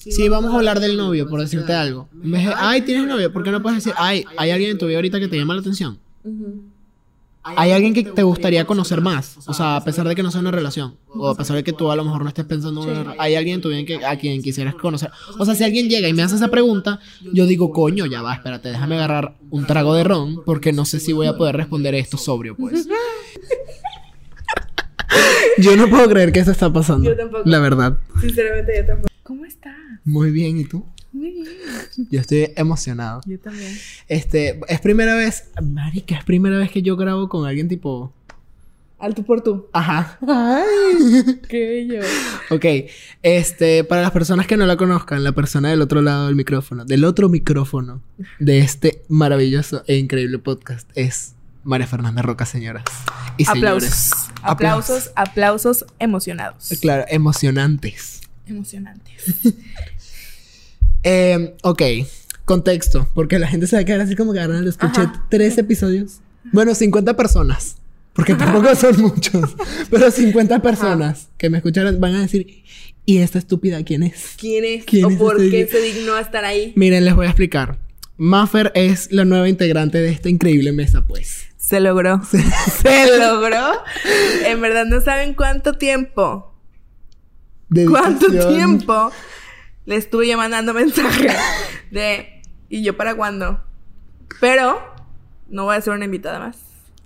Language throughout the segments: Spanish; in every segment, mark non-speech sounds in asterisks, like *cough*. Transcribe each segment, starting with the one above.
Sí, vamos a hablar del novio, por decirte algo. En vez de, ay, ¿tienes novio? ¿Por qué no puedes decir, ay, hay alguien en tu vida ahorita que te llama la atención? Hay alguien que te gustaría conocer más, o sea, a pesar de que no sea una relación, o a pesar de que tú a lo mejor no estés pensando en una relación, hay alguien en tu vida que, a quien quisieras conocer. O sea, si alguien llega y me hace esa pregunta, yo digo, coño, ya va, espérate, déjame agarrar un trago de ron, porque no sé si voy a poder responder esto sobrio, pues. *laughs* yo no puedo creer que eso está pasando. Yo tampoco. La verdad. Sinceramente, yo tampoco. ¿Cómo estás? Muy bien, ¿y tú? Muy bien. Yo estoy emocionado. Yo también. Este, es primera vez, marica, es primera vez que yo grabo con alguien tipo, Al tú por tú. ajá. Ay, *laughs* qué bello. Ok, este, para las personas que no la conozcan, la persona del otro lado del micrófono, del otro micrófono de este maravilloso e increíble podcast es María Fernanda Roca, señoras. Y Aplausos. señores. Aplausos, aplausos emocionados. Claro, emocionantes. Emocionantes. *laughs* Eh, ok, contexto, porque la gente se va a quedar así como que ahora lo escuché Ajá. tres episodios. Bueno, 50 personas, porque tampoco son muchos, *laughs* pero 50 personas que me escucharon van a decir, ¿y esta estúpida quién es? ¿Quién es? ¿Quién ¿O es por este qué se dignó a estar ahí? Miren, les voy a explicar. Maffer es la nueva integrante de esta increíble mesa, pues. Se logró. *laughs* Se logró. En verdad no saben cuánto tiempo. ¿Cuánto tiempo le estuve mandando *laughs* mensajes de ¿y yo para cuándo? Pero no voy a ser una invitada más.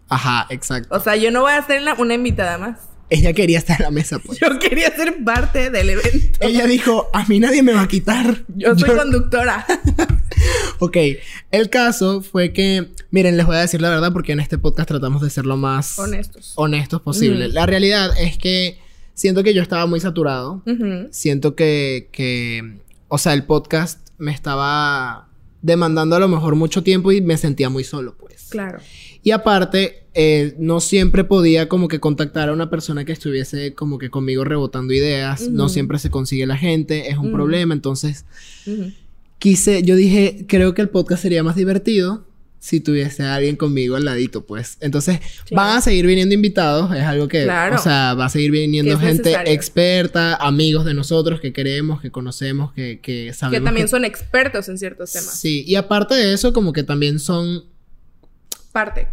Ajá, exacto. O sea, yo no voy a ser una invitada más. Ella quería estar en la mesa, pues. Yo quería ser parte del evento. Ella dijo, a mí nadie me va a quitar. Yo soy conductora. *laughs* Ok, el caso fue que, miren, les voy a decir la verdad porque en este podcast tratamos de ser lo más Honestos. honestos posible. La realidad es que siento que yo estaba muy saturado. Siento que, que, o sea, el podcast me estaba demandando a lo mejor mucho tiempo y me sentía muy solo, pues. Claro. Y aparte, eh, no siempre podía como que contactar a una persona que estuviese como que conmigo rebotando ideas. No siempre se consigue la gente, es un problema. Entonces, quise, yo dije, creo que el podcast sería más divertido si tuviese a alguien conmigo al ladito, pues. Entonces, Sí. van a seguir viniendo invitados, es algo que, Claro. o sea, va a seguir viniendo gente necesario. experta, amigos de nosotros que queremos, que conocemos, que, que sabemos. Que también son expertos en ciertos temas. Sí, y aparte de eso, como que también son Parte.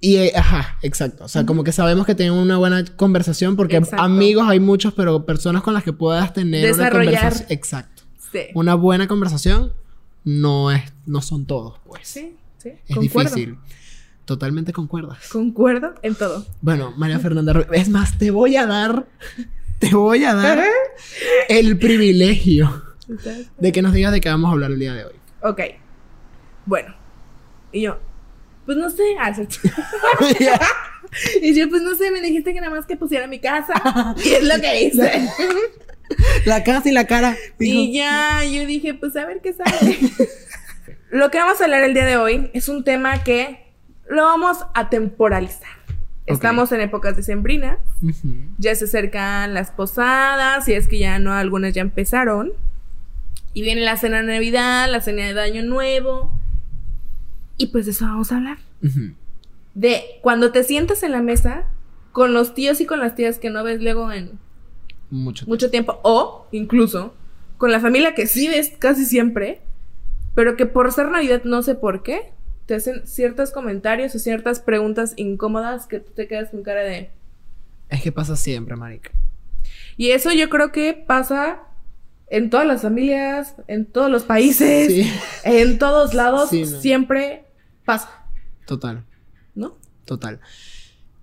Y, eh, ajá, exacto. O sea, como que sabemos que tienen una buena conversación porque Exacto. amigos hay muchos, pero personas con las que puedas tener una Desarrollar. conversación. Exacto. Sí. Una buena conversación no es, no son todos, pues. Sí, sí. Es Concuerdo. difícil. Totalmente concuerdas. Concuerdo en todo. Bueno, María Fernanda, Ru- es más, te voy a dar, *laughs* te voy a dar el privilegio de que nos digas de qué vamos a hablar el día de hoy. Ok. Bueno. Y yo, pues no sé. Ah, *laughs* y yo, pues no sé, me dijiste que nada más que pusiera mi casa. *laughs* y es lo que hice. la casa y la cara. dijo. y ya, yo dije, pues a ver qué sale. Lo que vamos a hablar el día de hoy es un tema que lo vamos a temporalizar. Estamos en épocas decembrinas. Ujú. Ya se acercan las posadas, si es que ya no, algunas ya empezaron. Y viene la cena de Navidad, la cena de Año Nuevo. Y pues de eso vamos a hablar. De cuando te sientas en la mesa con los tíos y con las tías que no ves luego en Mucho. mucho tiempo. O incluso con la familia que sí ves casi siempre. Pero que por ser Navidad no sé por qué. Te hacen ciertos comentarios o ciertas preguntas incómodas que tú te quedas con cara de... Es que pasa siempre, marica. Y eso yo creo que pasa en todas las familias, en todos los países, Sí. en todos lados, Sí, no. siempre pasa, Total. ¿no? Total.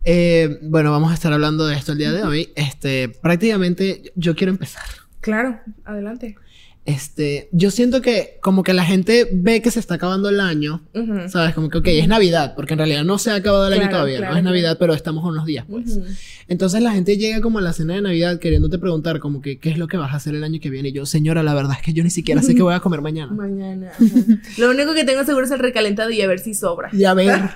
Eh, bueno, vamos a estar hablando de esto el día de hoy. Este, prácticamente yo quiero empezar. Claro, adelante. Este, yo siento que como que la gente ve que se está acabando el año. ¿sabes? Como que, ok, es Navidad, porque en realidad no se ha acabado el año Claro, todavía, claro, no es. Navidad, pero estamos unos días, pues. Entonces la gente llega como a la cena de Navidad queriéndote preguntar como que, ¿qué es lo que vas a hacer el año que viene? Y yo, señora, la verdad es que yo ni siquiera sé qué voy a comer mañana. *laughs* Mañana. ajá. Lo único que tengo seguro es el recalentado y a ver si sobra. Y a ver,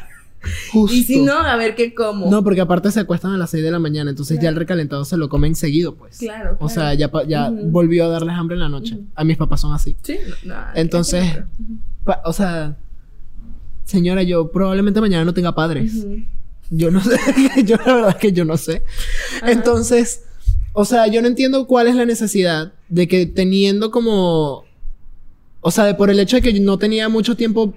justo. Y si no, a ver qué como. No, porque aparte se acuestan a las 6 de la mañana, entonces ya el recalentado se lo comen seguido, pues. Claro, O sea, ya, ya volvió a darles hambre en la noche. A mis papás son así. Sí, no, Entonces, o sea, señora, yo probablemente mañana no tenga padres. Yo no sé, *laughs* yo la verdad es que yo no sé. Ajá. Entonces, O sea, yo no entiendo cuál es la necesidad de que teniendo como. O sea, de por el hecho de que no tenía mucho tiempo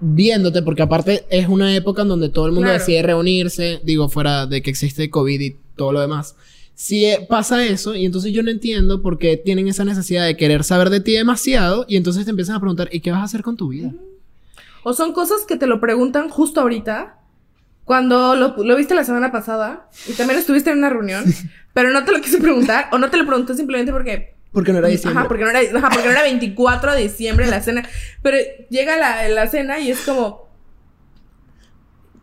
viéndote, porque aparte es una época en donde todo el mundo Claro. decide reunirse, digo, fuera de que existe COVID y todo lo demás. Si eh, pasa eso, y entonces yo no entiendo por qué tienen esa necesidad de querer saber de ti demasiado, y entonces te empiezan a preguntar, ¿y qué vas a hacer con tu vida? O son cosas que te lo preguntan justo ahorita, cuando lo, lo viste la semana pasada y también estuviste en una reunión, pero no te lo quise preguntar o no te lo pregunté simplemente porque... Porque no era diciembre. Ajá porque, no era, ajá, porque no era 24 de diciembre la cena. Pero llega la, la cena y es como...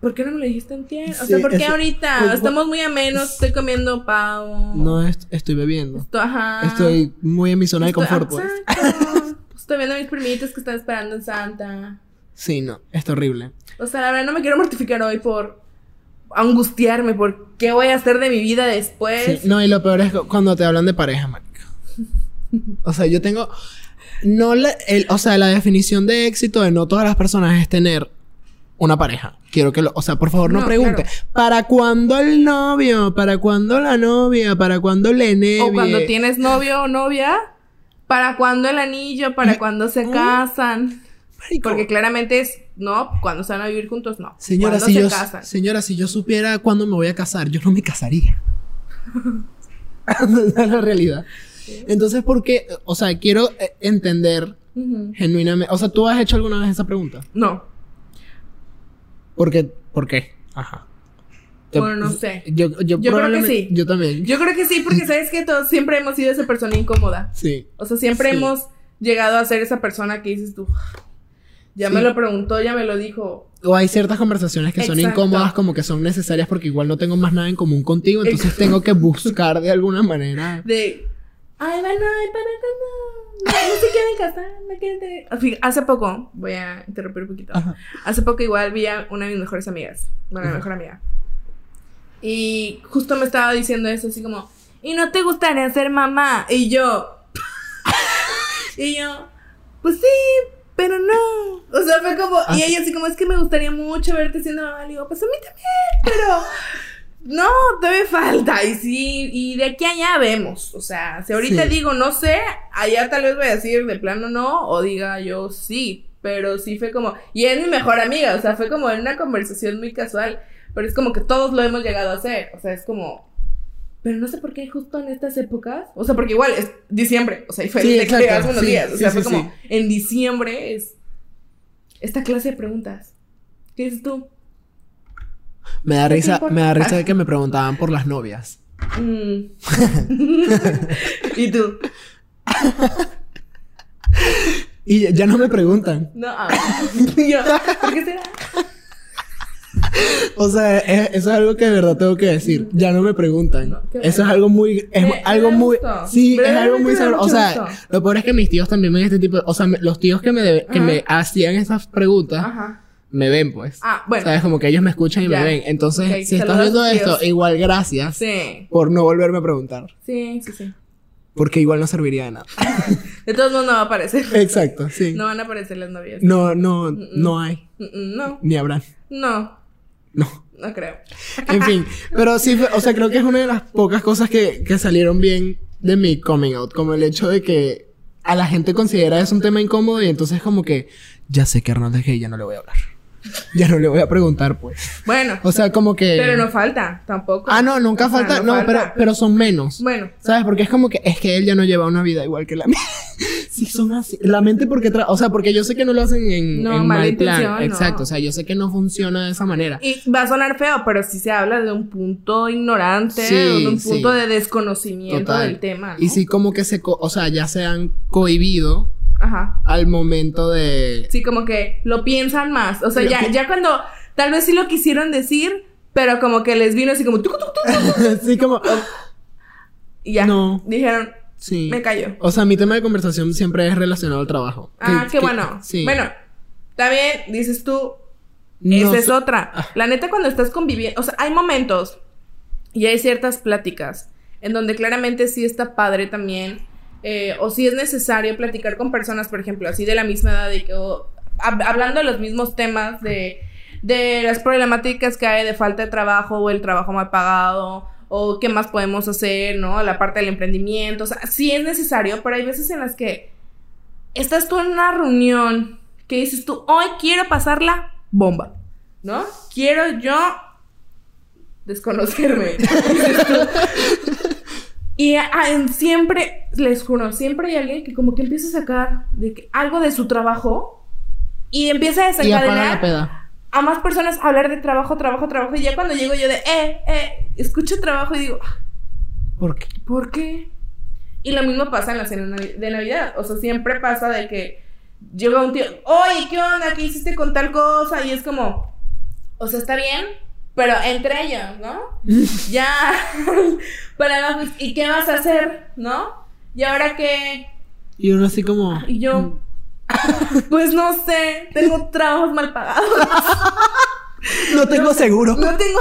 ¿Por qué no me lo dijiste en tiempo? O sea, Sí, ¿por qué eso- ahorita? pues, Estamos muy amenos, estoy comiendo pavo. No est- estoy bebiendo. Esto- ajá. Estoy muy en mi zona de Estoy- confort, pues. *laughs* Estoy viendo a mis primitos que están esperando en Santa. Sí, no, es horrible. O sea, la verdad no me quiero mortificar hoy por angustiarme por qué voy a hacer de mi vida después. Sí, no, y lo peor es cu- cuando te hablan de pareja, marica. O sea, yo tengo. No la, el, o sea, la definición de éxito de no todas las personas es tener una pareja. Quiero que lo. O sea, por favor, no, No, pregunte. claro. ¿Para cuándo el novio? ¿Para cuándo la novia? ¿Para cuándo la nevia? O cuando tienes novio o novia, ¿para cuándo el anillo? ¿Para cuándo se casan? Marico. Porque claramente es, no, cuando se van a vivir juntos, no. Señora, ¿Cuándo si se yo, casan? señora, si yo supiera cuándo me voy a casar, yo no me casaría. *laughs* Esa es la realidad. Entonces, ¿por qué? O sea, quiero eh, entender Ujú. genuinamente. O sea, ¿tú has hecho alguna vez esa pregunta? No, ¿Por qué? ¿Por qué? Ajá. Te- Bueno, no sé. Yo, yo, Yo creo que sí. Yo también. yo creo que sí, porque *laughs* sabes que todos siempre hemos sido esa persona incómoda. Sí. O sea, siempre Sí. hemos llegado a ser esa persona que dices tú, ya Sí. me lo preguntó, ya me lo dijo. O hay ciertas conversaciones que son Exacto. incómodas, como que son necesarias porque igual no tengo más nada en común contigo, entonces Exacto. tengo que buscar de alguna manera. De, ay, bueno, ay, para cuando no, no se quieren casar, no quieren tener... Hace poco, voy a interrumpir un poquito. Ajá. Hace poco igual vi a una de mis mejores amigas, bueno, mi mejor amiga. Y justo me estaba diciendo eso, así como, ¿y no te gustaría ser mamá? Y yo, y yo, pues sí, pero no. O sea, fue como, Ah. y ella así como, es que me gustaría mucho verte siendo mamá. Le digo, pues a mí también, pero no, todavía falta. Y sí, y de aquí a allá vemos. O sea, si ahorita Sí. digo no sé, allá tal vez voy a decir de plano no, o diga yo sí. Pero sí fue como, y es mi mejor amiga, o sea, fue como en una conversación muy casual. Pero es como que todos lo hemos llegado a hacer. O sea, es como. Pero no sé por qué justo en estas épocas. O sea, porque igual es diciembre. O sea, y fue Sí, de que hace unos sí, días. O sea, fue como en diciembre es esta clase de preguntas. ¿Qué dices tú? Me da ¿Qué te risa, me da risa de que me preguntaban por las novias. Mm. *laughs* ¿Y tú? *laughs* Y ya- no me preguntan. No. ah. *laughs* Yo, ¿Por qué será? O sea, es- eso es algo que de verdad tengo que decir. Ya no me preguntan. No, eso es algo muy, es algo muy, sí, es algo muy sabroso. O sea, lo peor es que mis tíos también ven este tipo, de- o sea, me- los tíos que me, que Ajá. me hacían esas preguntas, Ajá. Me ven pues. Ah, bueno. Sabes, como que ellos me escuchan y me ven. Entonces, si estás saludos viendo esto, igual gracias Sí. por no volverme a preguntar. Sí, sí, sí. Porque igual no serviría de nada. *laughs* De todos modos no va a aparecer. Exacto, sí. No van a aparecer las novias. No, no, no hay. Mm, No. Ni habrán. No. No. No creo. En fin, *laughs* pero sí, o sea, creo que es una de las pocas cosas que, que salieron bien de mi coming out, como el hecho de que a la gente considera eso un tema incómodo y entonces como que ya sé que Arnold es gay, ya no le voy a hablar. *laughs* Ya no le voy a preguntar, pues. Bueno. O sea, como que... Pero no falta, tampoco. Ah, no, nunca O sea, falta. No, falta. pero, pero son menos. Bueno. ¿Sabes? Porque es como que es que él ya no lleva una vida igual que la mía. *laughs* sí, son así. La mente porque tra- O sea, porque yo sé que no lo hacen en, No, en mal plan. no. Exacto. O sea, yo sé que no funciona de esa manera. Y va a sonar feo, pero sí se habla de un punto ignorante, Sí, de un punto sí. de desconocimiento Total. del tema. ¿no? Y sí, como que se. co- O sea, ya se han cohibido Ajá. al momento de. Sí, como que lo piensan más. O sea, Lo ya, que- ya cuando tal vez sí lo quisieron decir, pero como que les vino así como tucu, tucu, tucu, *laughs* sí, como. y ya. No. Dijeron, Sí. me callo. O sea, mi tema de conversación siempre es relacionado al trabajo. Ah, Que- qué que- bueno. Sí. Bueno, también dices tú, No esa es otra. La neta, cuando estás conviviendo, o sea, hay momentos y hay ciertas pláticas en donde claramente sí está padre también, eh, o sí es necesario platicar con personas, por ejemplo, así de la misma edad, y que, hab- hablando de los mismos temas, de, de las problemáticas que hay de falta de trabajo o el trabajo mal pagado, o qué más podemos hacer, ¿no? La parte del emprendimiento, o sea, sí es necesario, pero hay veces en las que estás tú en una reunión que dices tú, hoy quiero pasarla bomba, ¿no? Quiero yo desconocerme. *laughs* y siempre, les juro, siempre hay alguien que como que empieza a sacar de que, algo de su trabajo y empieza a desencadenar a más personas a hablar de trabajo, trabajo, trabajo. Y ya cuando llego yo de, eh, eh, escucho trabajo y digo, ah, ¿por qué? ¿Por qué? Y lo mismo pasa en la cena de Navidad. O sea, siempre pasa de que llega un tío, oye, ¿qué onda? ¿Qué hiciste con tal cosa? Y es como, o sea, está bien, pero entre ellos, ¿no? *laughs* ya, *laughs* para ¿y qué vas a hacer? ¿No? ¿Y ahora qué? Y uno así como... Y yo, *laughs* pues no sé, tengo trabajos mal pagados. No tengo seguro. No tengo.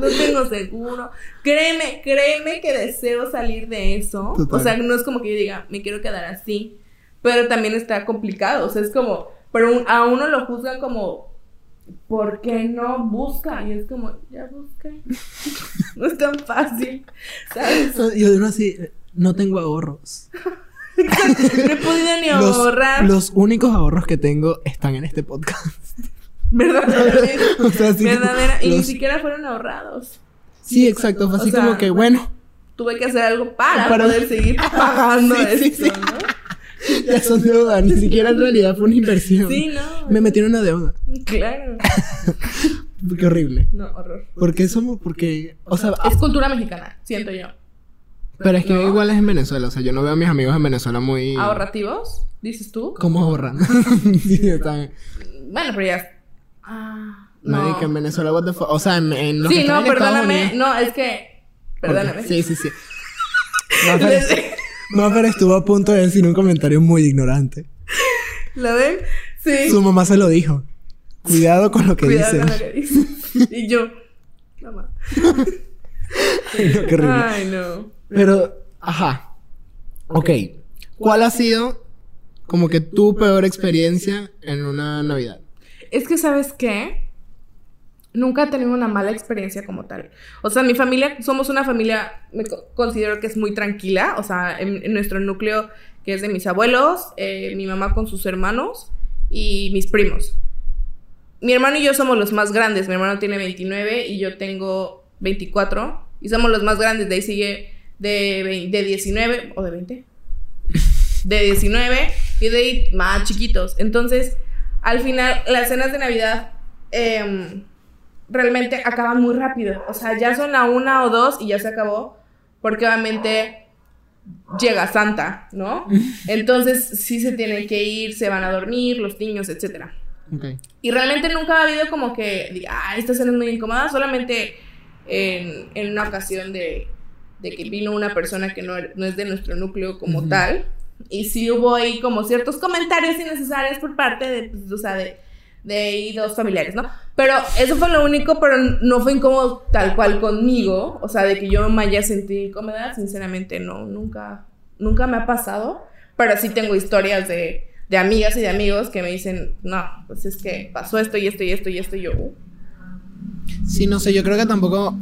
no tengo seguro. Créeme, créeme que deseo salir de eso. O sea, no es como que yo diga, me quiero quedar así. Pero también está complicado. O sea, es como. Pero a uno lo juzgan como. ¿Por qué no busca? Y es como, ya busqué. *laughs* no es tan fácil. ¿Sabes? *laughs* Yo digo así, no tengo ahorros. *laughs* no he podido ni ahorrar. Los únicos ahorros que tengo están en este podcast. Verdaderamente. o sea, sí Verdadera. Y ni siquiera fueron ahorrados. Sí, exacto. Fue así como que, bueno. Tuve que hacer algo para, poder seguir pagando esto, ¿no? *laughs* Ya son deudas, ni siquiera en realidad fue una inversión. Sí, no. Me metieron una deuda. Claro. *laughs* Qué horrible. No, horror. ¿Por qué somos? Porque, o sea... Es cultura mexicana, siento yo. Pero es que igual es en Venezuela, o sea, yo no veo a mis amigos en Venezuela muy... ¿Ahorrativos? ¿Dices tú? ¿Cómo ahorran? *laughs* sí, están... Bueno, pero ya... Ah, no. que en Venezuela, what the fuck? O sea, en, en Sí, no, perdóname, no, es que... Perdóname. Sí, sí, sí. No, pero estuvo a punto de decir un comentario muy ignorante. ¿Lo ven? Sí. Su mamá se lo dijo. Cuidado con lo que Cuidado Con lo que dice. *laughs* Y yo, mamá. Ay, no, qué horrible. Ay, no. Pero, ajá. Ok. ¿Cuál ha sido como que tu peor experiencia en una Navidad? Es que, ¿sabes qué? Nunca he tenido una mala experiencia como tal. O sea, mi familia, somos una familia, me considero que es muy tranquila. O sea, en, nuestro núcleo, que es de mis abuelos, eh, mi mamá con sus hermanos y mis primos. Mi hermano y yo somos los más grandes. Mi hermano tiene 29 y yo tengo 24. Y somos los más grandes. De ahí sigue de, de 19 o de 20. De 19 y de ahí más chiquitos. Entonces, al final, las cenas de Navidad em, realmente acaban muy rápido. O sea, ya son la una o dos y ya se acabó. Porque obviamente llega Santa, ¿no? *laughs* Entonces sí se tienen que ir, se van a dormir, los niños, etc. Y realmente nunca ha habido como que, ah, esta cena es muy incómoda, solamente en, en una ocasión de de que vino una persona que no, no es de nuestro núcleo como tal. Y sí hubo ahí como ciertos comentarios innecesarios por parte de, pues, o sea, de, de dos familiares, ¿no? Pero eso fue lo único, pero no fue incómodo tal cual conmigo. O sea, de que yo me haya sentido incómoda, sinceramente no, nunca, nunca me ha pasado. Pero sí tengo historias de, de amigas y de amigos que me dicen, no, pues es que pasó esto y esto y esto y esto y yo. Uh". Sí, no sé, yo creo que tampoco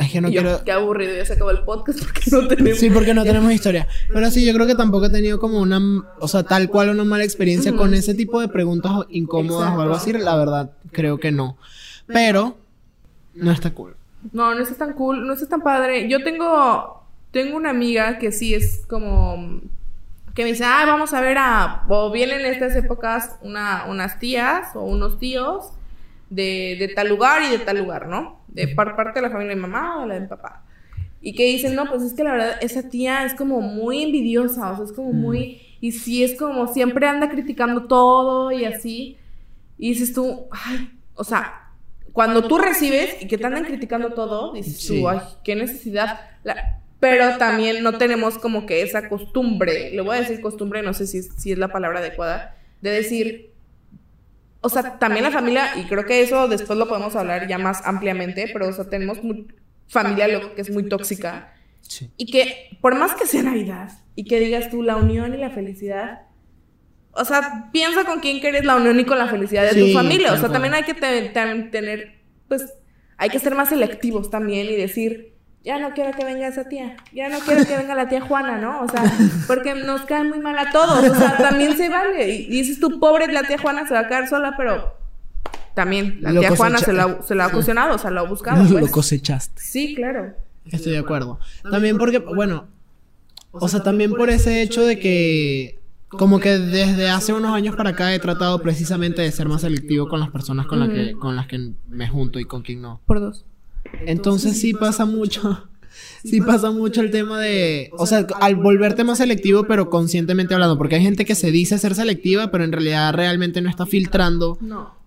es que no quiero. Qué aburrido, ya se acabó el podcast porque no tenemos. Sí, porque no tenemos historia. *laughs* Pero sí, yo creo que tampoco he tenido como una. O sea, tal cual una mala experiencia con ese tipo de preguntas incómodas o algo así. La verdad, creo que no. Pero. No está cool. No, no está tan cool. No está tan padre. Yo tengo. Tengo una amiga que sí es como. Que me dice, ah, vamos a ver a. O vienen en estas épocas una, unas tías o unos tíos de, de tal lugar y de tal lugar, ¿no? de parte de la familia de mamá o la de papá. Y que dicen, no, pues es que la verdad, esa tía es como muy envidiosa, o sea, es como muy, y sí es como siempre anda criticando todo y así. Y dices tú, ay, o sea, cuando tú recibes y que te andan criticando todo, dices tú, ay, qué necesidad. pero también no tenemos como que esa costumbre, le voy a decir costumbre, no sé si si es la palabra adecuada, de decir, o sea, también la familia, y creo que eso después lo podemos hablar ya más ampliamente, pero o sea, tenemos familia lo que es muy tóxica. Y que por más que sea Navidad y que digas tú la unión y la felicidad, o sea, piensa con quién quieres la unión y con la felicidad de tu familia. O sea, también hay que tener, pues, hay que ser más selectivos también y decir, ya no quiero que venga esa tía, ya no quiero que venga la tía Juana, ¿no? O sea, porque nos cae muy mal a todos, o sea, también se vale. Y dices tú, pobre, la tía Juana se va a quedar sola, pero también la tía Juana se la, se la ha *laughs* cuestionado, o sea, lo ha buscado. Pues. *laughs* Lo cosechaste. Sí, claro. Estoy de acuerdo. También porque, bueno, o sea, también por ese hecho de que como que desde hace unos años para acá he tratado precisamente de ser más selectivo con las personas con, que, con las que me junto y con quien no. Por dos. Entonces sí pasa mucho. *laughs* Sí pasa mucho el tema de, o sea, al volverte más selectivo, pero conscientemente hablando, porque hay gente que se dice ser selectiva, pero en realidad realmente no está filtrando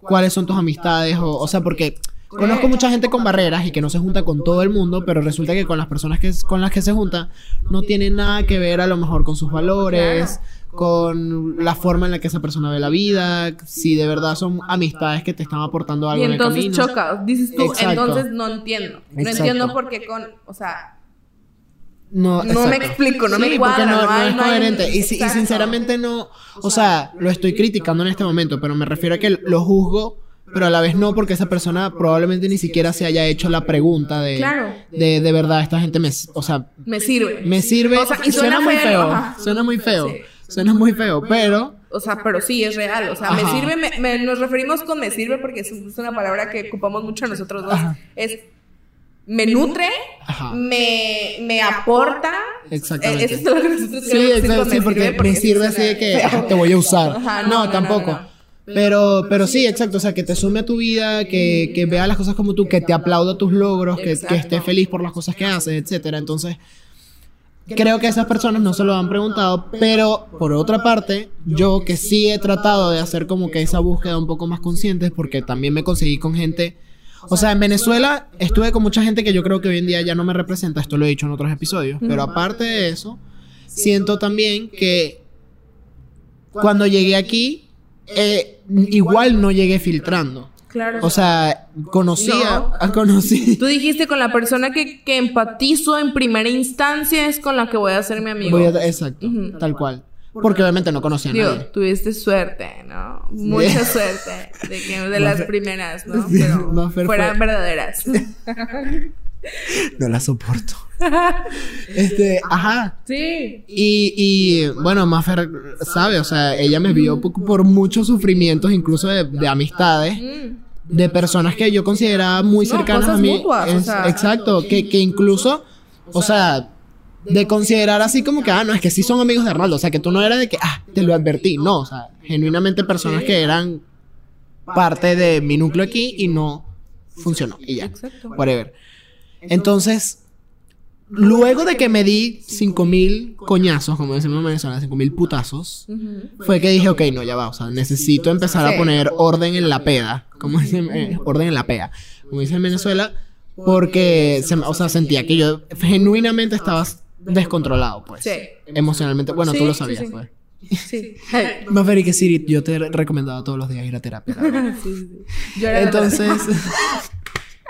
cuáles son tus amistades, o, o sea, porque Conozco mucha gente con barreras y que no se junta con todo el mundo, pero resulta que con las personas que, con las que se junta no tiene nada que ver a lo mejor con sus valores, con la forma en la que esa persona ve la vida, si de verdad son amistades que te están aportando algo. Y entonces choca, dices tú, entonces no entiendo. No entiendo por qué con, o sea... No, no me explico, no me cuadra, no, no, es coherente. y, y, sinceramente no, o sea, lo estoy criticando en este momento, pero me refiero a que lo juzgo pero a la vez no porque esa persona probablemente ni siquiera se haya hecho la pregunta de de, de verdad esta gente me o sea me sirve. me sirve. Y suena, muy feo, suena muy feo suena muy feo pero o sea pero sí es real o sea me sirve me, nos referimos con me sirve porque es, una palabra que ocupamos mucho nosotros dos es me nutre, me, me aporta. Exactamente. Eso es lo que nosotros sí, exacto, sí, porque me sirve, así de que te voy a usar. no, tampoco. Pero, pero sí, exacto, o sea, que te sume a tu vida, que, que vea las cosas como tú, que te aplauda tus logros, que, que esté feliz por las cosas que haces, etcétera. Entonces, creo que esas personas no se lo han preguntado, pero por otra parte, yo que sí he tratado de hacer como que esa búsqueda un poco más consciente, porque también me conseguí con gente, o sea, en Venezuela estuve con mucha gente que yo creo que hoy en día ya no me representa, esto lo he dicho en otros episodios, pero aparte de eso, siento también que cuando llegué aquí, eh, igual no llegué filtrando. Claro. O sea, conocía, ah, conocí. Tú dijiste con la persona que, que, empatizo en primera instancia es con la que voy a ser mi amigo. exacto, tal cual. Porque obviamente no conocía a nadie. Tuviste suerte, ¿no? Mucha *laughs* suerte de que de las primeras, ¿no? *laughs* Pero fueran verdaderas. *laughs* no la soporto. este, ajá. Sí. Y, y bueno, Maffer sabe, o sea, ella me vio por, muchos sufrimientos, incluso de, amistades. Mm. De personas que yo consideraba muy cercanas a mí. exacto, que, que incluso, o sea, de considerar así como que, ah, no, es que sí son amigos de Arnaldo. O sea, que tú no eras de que, ah, te lo advertí. No, o sea, genuinamente personas que eran parte de mi núcleo aquí y no funcionó. Y ya. Exacto. Whatever. Entonces, luego de que me di cinco mil coñazos, como decimos en Venezuela, cinco mil putazos, fue que dije, ok, no, ya va, o sea, necesito empezar a poner orden en la peda, como dicen, eh, orden en la pea, como dicen en Venezuela, porque, o sea, sentía que yo genuinamente estaba descontrolado, pues. Sí. Emocionalmente, bueno, tú lo sabías, pues. Sí. *laughs* Más ver que Siri, yo te he recomendado todos los días ir a terapia. *laughs* sí, *laughs*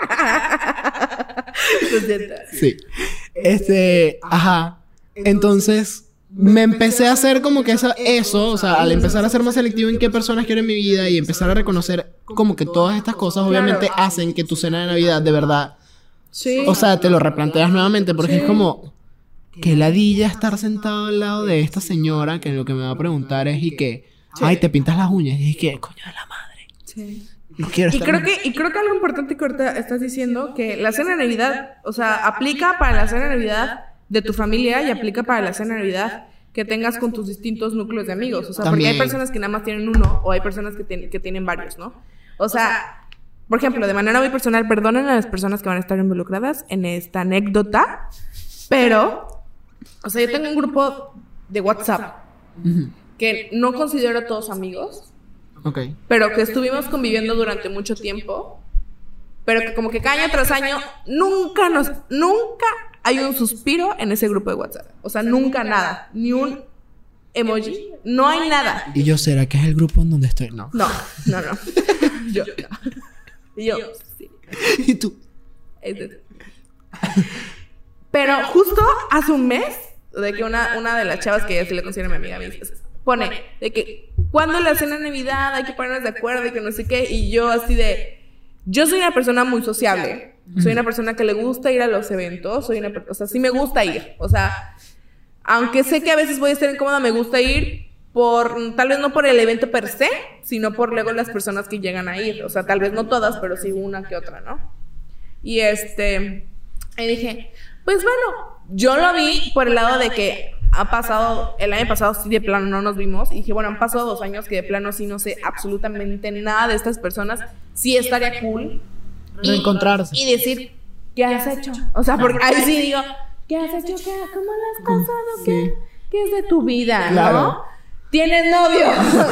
*laughs* sí. Este, ajá. Entonces, me empecé a hacer como que esa, eso, o sea, al empezar a ser más selectivo en qué personas quiero en mi vida y empezar a reconocer como que todas estas cosas obviamente hacen que tu cena de Navidad de verdad, sí. o sea, te lo replanteas nuevamente porque es como que ladilla estar sentado al lado de esta señora que lo que me va a preguntar es y que, ay, te pintas las uñas y es que, coño de la madre. Sí y creo que y creo que algo importante que ahorita estás diciendo que la cena de Navidad, o sea, aplica para la cena de Navidad de tu familia y aplica para la cena de Navidad que tengas con tus distintos núcleos de amigos, o sea, porque hay personas que nada más tienen uno o hay personas que, que tienen varios, ¿no? O sea, por ejemplo, de manera muy personal, perdonen a las personas que van a estar involucradas en esta anécdota, pero, o sea, yo tengo un grupo de WhatsApp que no considero todos amigos, pero que estuvimos conviviendo durante mucho tiempo. Pero que como que año tras año nunca nos, nunca hay un suspiro en ese grupo de WhatsApp. O sea, nunca nada. Ni un emoji. No hay nada. ¿Y yo será que es el grupo en donde estoy? No. No, no, no. *laughs* yo no. *laughs* Yo, sí. *laughs* ¿Y tú? Pero justo hace un mes, de que una, una de las chavas que ya sí le considero mi amiga, me dice, pone de que cuando la cena de Navidad hay que ponernos de acuerdo y que no sé qué. Y yo así de, yo soy una persona muy sociable. Soy una persona que le gusta ir a los eventos, soy una, o sea, sí me gusta ir, o sea, aunque sé que a veces voy a estar incómoda, me gusta ir por, tal vez no por el evento per se, sino por luego las personas que llegan a ir, o sea, tal vez no todas, pero sí una que otra, ¿no? Y este, y dije, pues bueno, yo lo vi por el lado de que ha pasado, el año pasado sí de plano no nos vimos. Y dije, bueno, han pasado dos años que de plano sí no sé absolutamente nada de estas personas. Sí estaría cool. Reencontrarse. Y, decir, ¿qué has hecho? O sea, porque ahí sí digo, ¿qué has hecho? ¿Qué, ¿Cómo lo has pasado? ¿Qué, ¿Qué es de tu vida? ¿No? ¿Tienes novio?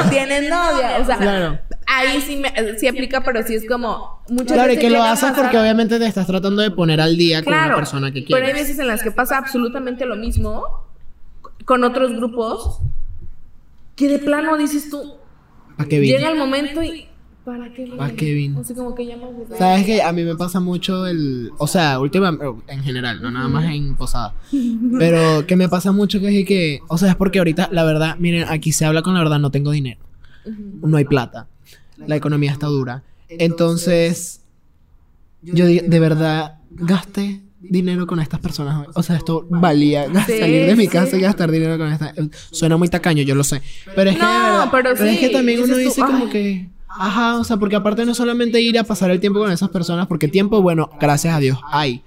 *laughs* ¿Tienes novia? O sea, claro ahí sí, me, sí aplica, pero sí es como muchas Claro, y que lo haces porque obviamente te estás tratando de poner al día con una persona que quieres. Pero hay veces en las que pasa absolutamente lo mismo con otros grupos que de plano dices tú. ¿Para qué Llega el momento y. ¿Para qué ¿Para qué vino? Así como que ya Sabes que a mí me pasa mucho el. O sea, últimamente. En general, no nada más en posada. Pero que me pasa mucho que es que. O sea, es porque ahorita, la verdad, miren, aquí se habla con la verdad, no tengo dinero. No hay plata la economía está dura. Entonces, yo de verdad gasté dinero con estas personas. O sea, esto valía *laughs* salir de mi casa y gastar dinero con estas. Suena muy tacaño, yo lo sé. Pero es que, pero, es que también uno dice como que. Ajá, o sea, porque aparte no solamente ir a pasar el tiempo con esas personas, porque tiempo, bueno, gracias a Dios hay.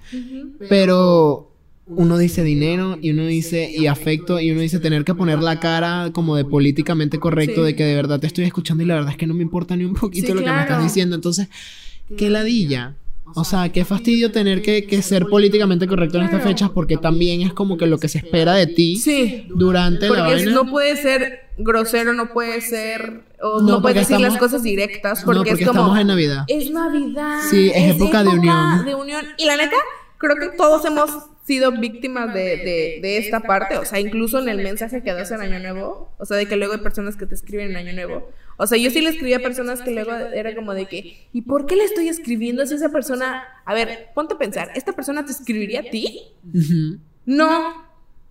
Pero uno dice dinero y uno dice y afecto y uno dice tener que poner la cara como de políticamente correcto de que de verdad te estoy escuchando y la verdad es que no me importa ni un poquito lo que me estás diciendo. Entonces, qué ladilla. O sea, qué fastidio tener que, ser políticamente correcto en estas fechas porque también es como que lo que se espera de ti durante la vaina. no puede ser grosero, no puede ser o no, puede decir las cosas directas porque, es como estamos en Navidad. Es Navidad. Sí, es, época, de unión. De unión y la neta creo que todos hemos sido víctimas de, de, esta parte, o sea, incluso en el mensaje que das en Año Nuevo, o sea, de que luego hay personas que te escriben en Año Nuevo. O sea, yo sí le escribí a personas que luego era como de que, ¿y por qué le estoy escribiendo si esa persona, a ver, ponte a pensar, ¿esta persona te escribiría a ti? No,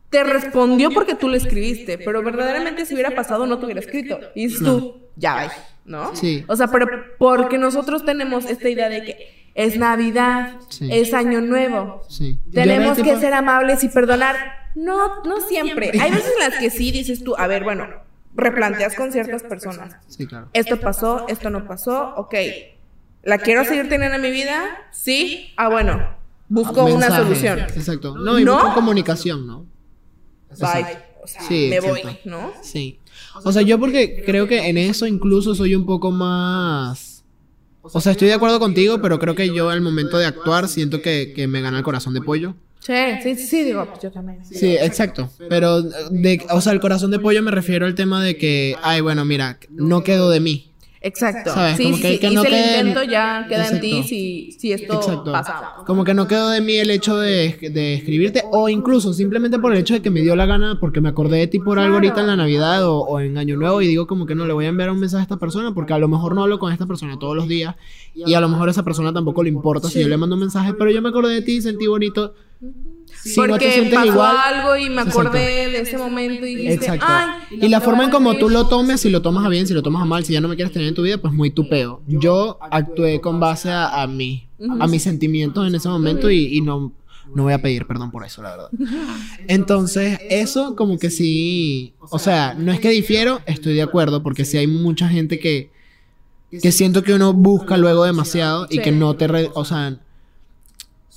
te respondió porque tú le escribiste, pero verdaderamente si hubiera pasado no te hubiera escrito. Y tú, ya, hay, ¿no? Sí. O sea, pero porque nosotros tenemos esta idea de que es Navidad, es Año Nuevo. Tenemos que ser amables y perdonar. No, no siempre. Hay veces en las que sí dices tú, a ver, bueno, replanteas con ciertas personas. Sí, claro. Esto pasó, esto no pasó, ok. ¿La quiero seguir teniendo en mi vida? Sí. Ah, bueno, busco una solución. Exacto. No, y ¿No? comunicación, ¿no? Bye. O sea, me voy, ¿no? Sí. O sea, yo porque creo que en eso incluso soy un poco más o sea, estoy de acuerdo contigo, pero creo que yo al momento de actuar siento que, que me gana el corazón de pollo. Sí, sí, sí, digo, pues yo también. Sí, exacto. Pero, de, o sea, el corazón de pollo me refiero al tema de que, ay, bueno, mira, no quedo de mí. Exacto. Sí, Como que, sí. Que no el intento ya queda en ti si, si esto Exacto. Como que no quedó de mí el hecho de, de, escribirte o incluso simplemente por el hecho de que me dio la gana porque me acordé de ti por algo ahorita en la Navidad o, o, en Año Nuevo y digo como que no le voy a enviar un mensaje a esta persona porque a lo mejor no hablo con esta persona todos los días y a lo mejor a esa persona tampoco le importa si yo le mando un mensaje, pero yo me acordé de ti y sentí bonito porque pasó algo y me acordé de ese momento y dijiste, Exacto. Ay, y la forma en como tú lo tomes, si lo tomas a bien, si lo tomas a mal, si ya no me quieres tener en tu vida, pues muy tupeo. Yo actué con base a, a mí, a mis sentimientos en ese momento y, no, no voy a pedir perdón por eso, la verdad. *laughs* Entonces, eso como que sí, o sea, no es que difiero, estoy de acuerdo, porque si hay mucha gente que, que siento que uno busca luego demasiado. y que no te, o sea,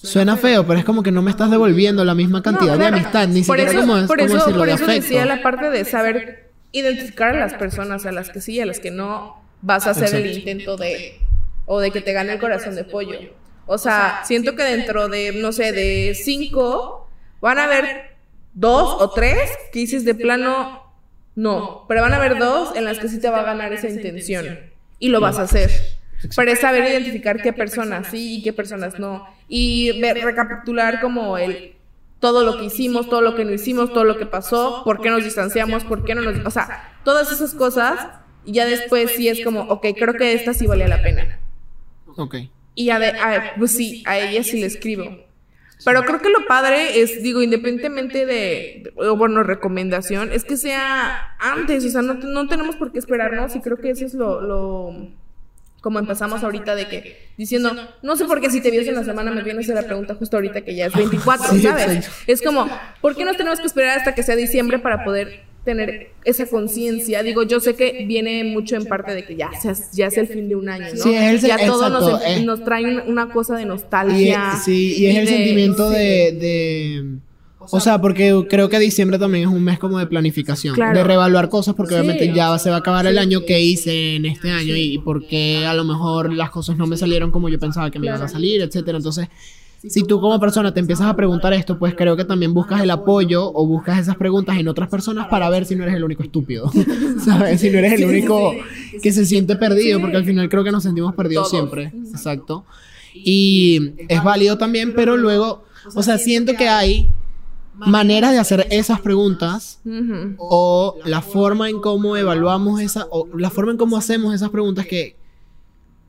Suena feo, pero es como que no me estás devolviendo la misma cantidad de amistad, ni siquiera como, por eso, decirlo, por eso decía la parte de saber identificar a las personas a las que sí y a las que no vas a hacer el intento de o de que te gane el corazón de pollo. O sea, siento que dentro de, no sé, de cinco, van a haber dos o tres que dices de plano, no, pero van a haber dos en las que sí te va a ganar esa intención y lo vas a hacer. Pero es saber identificar qué personas sí y qué personas no. Y ver, recapitular como el todo lo que hicimos, todo lo que no hicimos, todo lo que pasó, por qué nos distanciamos, por qué no nos... O sea, todas esas cosas. Y ya después sí es como, ok, creo que esta sí valía la pena. Ok. Y ya de, pues sí, a ella sí le escribo. Pero creo que lo padre es, digo, independientemente de, o bueno, recomendación, es que sea antes, o sea, no, no tenemos por qué esperarnos y creo que eso es lo, lo como empezamos ahorita de que diciendo, no sé por qué si te vienes en la semana me vienes a la pregunta justo ahorita que ya es 24, Sí, ¿sabes? Es como, ¿por qué nos tenemos que esperar hasta que sea diciembre para poder tener esa conciencia? Digo, yo sé que viene mucho en parte de que ya, sea- ya es el fin de un año, ¿no? Sí, es el- ya todo nos, exacto, eh. nos trae un- una cosa de Y, nostalgia. sí, y es el de- sentimiento de, de- O sea, porque creo que diciembre también es un mes como de planificación, Claro. de reevaluar cosas, porque Sí. obviamente ya se va a acabar el año que hice en este año y por qué a lo mejor las cosas no me salieron como yo pensaba que me iban a Claro. salir, etcétera. Entonces, si tú como persona te empiezas a preguntar esto, pues creo que también buscas el apoyo o buscas esas preguntas en otras personas para ver si no eres el único estúpido, *laughs* ¿sabes? Si no eres el único que se siente perdido, porque al final creo que nos sentimos perdidos Todos. siempre, exacto. Y es válido también, pero luego, o sea, siento que hay maneras de hacer esas preguntas o la forma en cómo evaluamos esa o la forma en cómo hacemos esas preguntas que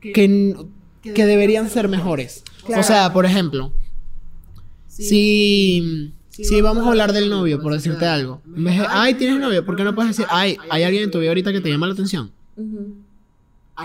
que, que deberían ser mejores. Claro. O sea, por ejemplo, si si vamos a hablar del novio, por decirte algo, ay, tienes novio, ¿por qué no puedes decir, ay, hay alguien en tu vida ahorita que te llama la atención? Ujú.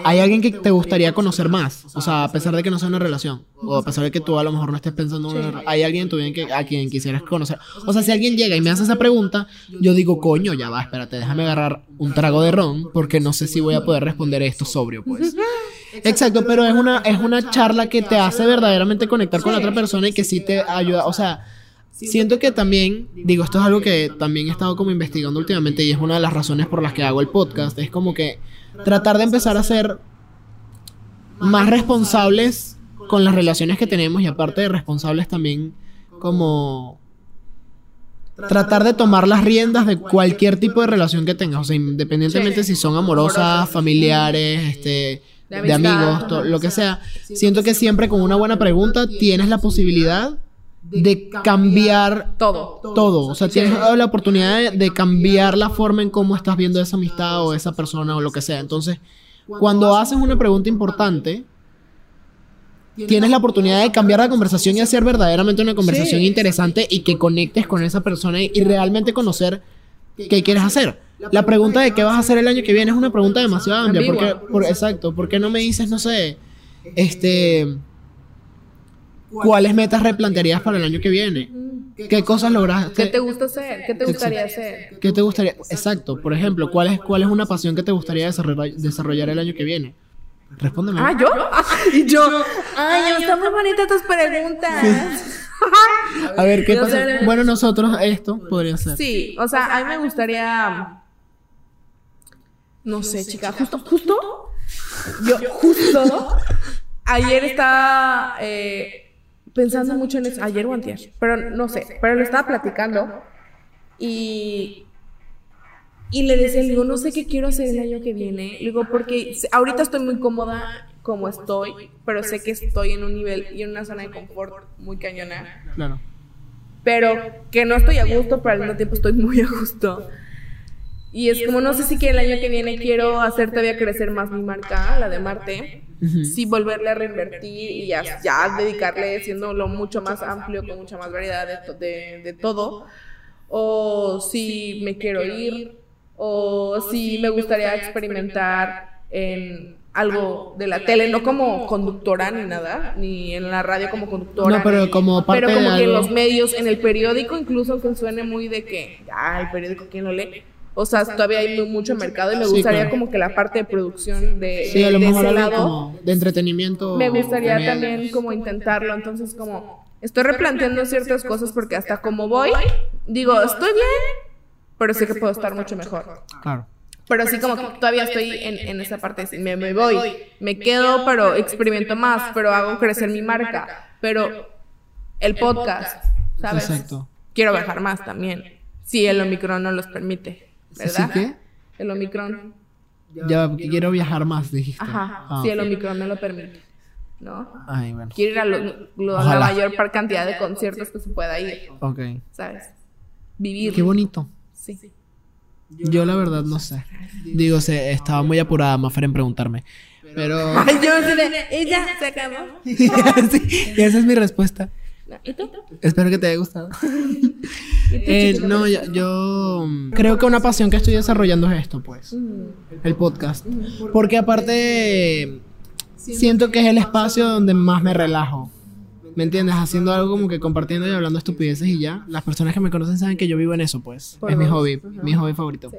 Hay alguien que te gustaría conocer más, o sea, a pesar de que no sea una relación, o a pesar de que tú a lo mejor no estés pensando en una rela- hay alguien vida que, a quien quisieras conocer. O sea, si alguien llega y me hace esa pregunta, yo digo, coño, ya va, espérate, déjame agarrar un trago de ron, porque no sé si voy a poder responder esto sobrio, pues. *laughs* Exacto, pero es una, es una charla que te hace verdaderamente conectar con la otra persona y que sí te ayuda, o sea, siento que también, digo, esto es algo que también he estado como investigando últimamente y es una de las razones por las que hago el podcast, es como que tratar de empezar a ser más responsables con las relaciones que tenemos y aparte de responsables también como tratar de tomar las riendas de cualquier tipo de relación que tengas, o sea, independientemente si son amorosas, familiares, este De amigos, lo que sea. Siento que siempre con una buena pregunta tienes la posibilidad de cambiar Todo. todo. O sea, tienes la oportunidad de, de cambiar la forma en cómo estás viendo esa amistad o esa persona o lo que sea. Entonces, cuando haces una pregunta importante, tienes la oportunidad de cambiar la conversación y hacer verdaderamente una conversación Sí. interesante y que conectes con esa persona y, realmente conocer qué quieres hacer. La pregunta de qué vas a hacer el año que viene es una pregunta demasiado amplia. Porque, por, exacto, ¿por qué no me dices, no sé, este, cuáles metas replantearías para el año que viene? ¿Qué cosas lograste? ¿Qué te gusta hacer? ¿Qué te gustaría hacer? ¿Qué te gustaría? Exacto, por ejemplo, ¿cuál es, cuál es una pasión que te gustaría desarrollar, desarrollar el año que viene? Respóndeme. Ah, ¿yo? *laughs* Y yo. Ay, están muy bonitas tus preguntas. A ver, ¿qué pasa? Bueno, nosotros esto podría ser. Sí, o sea, a mí me gustaría. No sé, chica, justo, justo. Yo, justo. Ayer estaba eh, pensando mucho en eso. Ayer o antier, pero no sé, pero lo estaba platicando. Y. Y le decía, le digo, no sé qué quiero hacer el año que viene. Le digo, porque ahorita estoy muy cómoda como estoy, pero sé que estoy en un nivel y en una zona de confort muy cañona Claro. pero que no estoy a gusto, pero al mismo tiempo estoy muy a gusto. Y es como, no sé si que el año que viene quiero hacer todavía crecer más mi marca, la de Marte, Ujú. sí volverle a reinvertir y ya, ya dedicarle, haciéndolo mucho más amplio, con mucha más variedad de, de, de todo, o si me quiero ir, o si me gustaría experimentar en algo de la tele, no como conductora ni nada, ni en la radio como conductora. No, pero como parte Pero como de que en los medios, en el periódico, incluso aunque suene muy de que, ah, el periódico, ¿quién lo lee? O sea, todavía hay mu- mucho mercado y me Sí, gustaría claro. como que la parte de producción de, Sí, a lo de mejor ese lado como de entretenimiento. me gustaría también. también como intentarlo. Entonces, como estoy replanteando ciertas cosas porque hasta como voy, digo, estoy bien, pero sé que puedo estar mucho mejor. Claro. Pero sí como que todavía estoy en, en esa parte, de, me, me voy, me quedo, pero experimento más, pero hago crecer mi marca, pero el podcast, ¿sabes? Exacto. Quiero bajar más también, si el Omicron no los permite, ¿verdad? ¿Sí qué? El Omicron, Ya, porque quiero viajar más, dijiste. ajá, Ah, si el. Omicron me lo permite, ¿no? Ay, bueno. Quiero ir a lo- lo- la mayor par- cantidad de conciertos que se pueda ir, Ok. ¿sabes? Vivir. Qué bonito. Sí. Yo la verdad no sé. Digo, se, estaba muy apurada Mafer en preguntarme. Pero... Ay, yo sé de, ella se acabó. *laughs* sí, y esa es mi respuesta. ¿Y tú? Espero que te haya gustado. *laughs* ¿Y tú, Eh, no, yo, yo mm, creo que una pasión que estoy desarrollando es esto, pues. Mm. El podcast. Porque aparte, siento que es el espacio donde más me relajo. ¿Me entiendes? Haciendo algo como que compartiendo y hablando estupideces y ya. Las personas que me conocen saben que yo vivo en eso, pues. Por es mi hobby, Ajá. mi hobby favorito.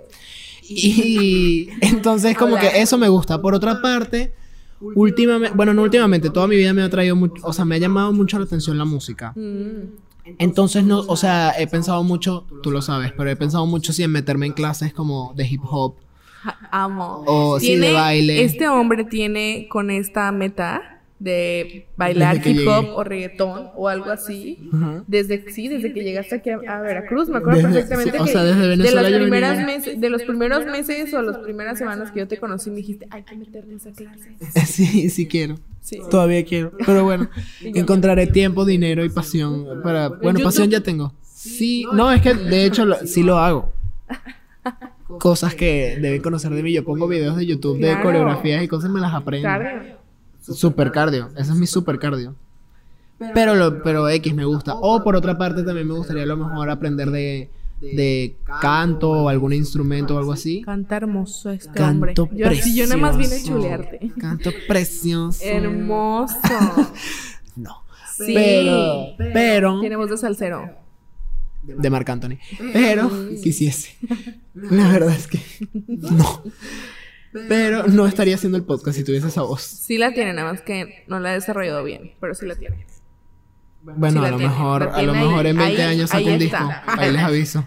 Sí. Y *laughs* entonces como que eso me gusta. Por otra parte, últimamente, bueno, no últimamente, toda mi vida me ha traído mucho, o sea, me ha llamado mucho la atención la música. Mm. Entonces no, o sea, he pensado mucho, tú lo sabes, pero he pensado mucho sí en meterme en clases como de hip hop Amo. o sí de baile. Este hombre tiene con esta meta de bailar hip hop llegué. o reggaetón o algo así. Ajá. Desde sí, desde que llegaste aquí a, a Veracruz, me acuerdo Desde- perfectamente sí, o que sea, desde Venezuela de las primeras meses, de los primeros meses o las primeras semanas que yo te conocí me dijiste, "Hay que meternos a clases." *laughs* Sí, sí quiero. Sí. Todavía quiero. Pero bueno, *laughs* encontraré tiempo, dinero y pasión para... Bueno, pasión ya tengo. Sí, no, es que de hecho lo- sí lo hago. *laughs* Cosas que deben conocer de mí. Yo pongo videos de YouTube de Claro. coreografías y cosas me las aprendo. Cardio. Super cardio. Ese es mi super cardio. Pero, lo, pero X me gusta. O por otra parte también me gustaría a lo mejor aprender de, de canto o algún instrumento o algo así. Canta hermoso este Canto hombre. Yo, así, yo nada más vine a precioso. chulearte. Canto precioso. Hermoso. *laughs* No. Sí. Pero, pero, Tiene voz de salsero. de Marc Anthony. Pero, quisiese. La verdad es que no. Pero no estaría haciendo el podcast si tuviese esa voz. Sí la tiene, nada más que no la ha desarrollado bien, pero sí la tiene. Bueno, Sí a lo tiene, mejor, a lo mejor en ahí, 20 ahí- años saco ahí un disco. Ahí les aviso.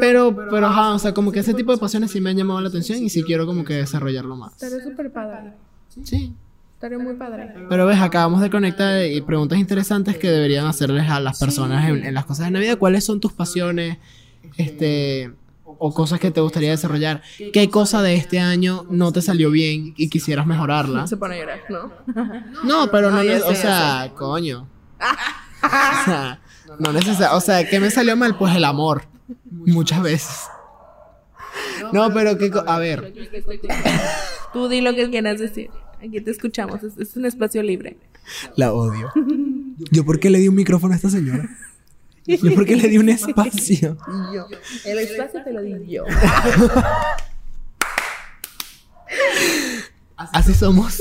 Pero, pero, ajá, o sea, como que ese tipo de pasiones sí me han llamado la atención y sí quiero como que desarrollarlo más. Estaría súper padre. Sí. Estaría muy padre. Pero ves, acabamos de conectar y preguntas interesantes que deberían hacerles a las personas en, en las cosas de Navidad. ¿Cuáles son tus pasiones? Este. O cosas que te gustaría desarrollar. ¿Qué cosa de este año no te salió bien y quisieras mejorarla? Se pone a llorar, ¿no? *laughs* No, pero no, sé, o sea, coño. O sea, no necesariamente, o sea, ¿qué me salió mal? Pues el amor, muchas veces. No, pero que, a ver, Tú di lo que quieras decir. Aquí te escuchamos. Es, es un espacio libre. la odio. ¿Yo por qué le di un micrófono a esta señora? ¿Yo por qué le di un espacio? *laughs* Y yo. El espacio te lo di yo. Así somos.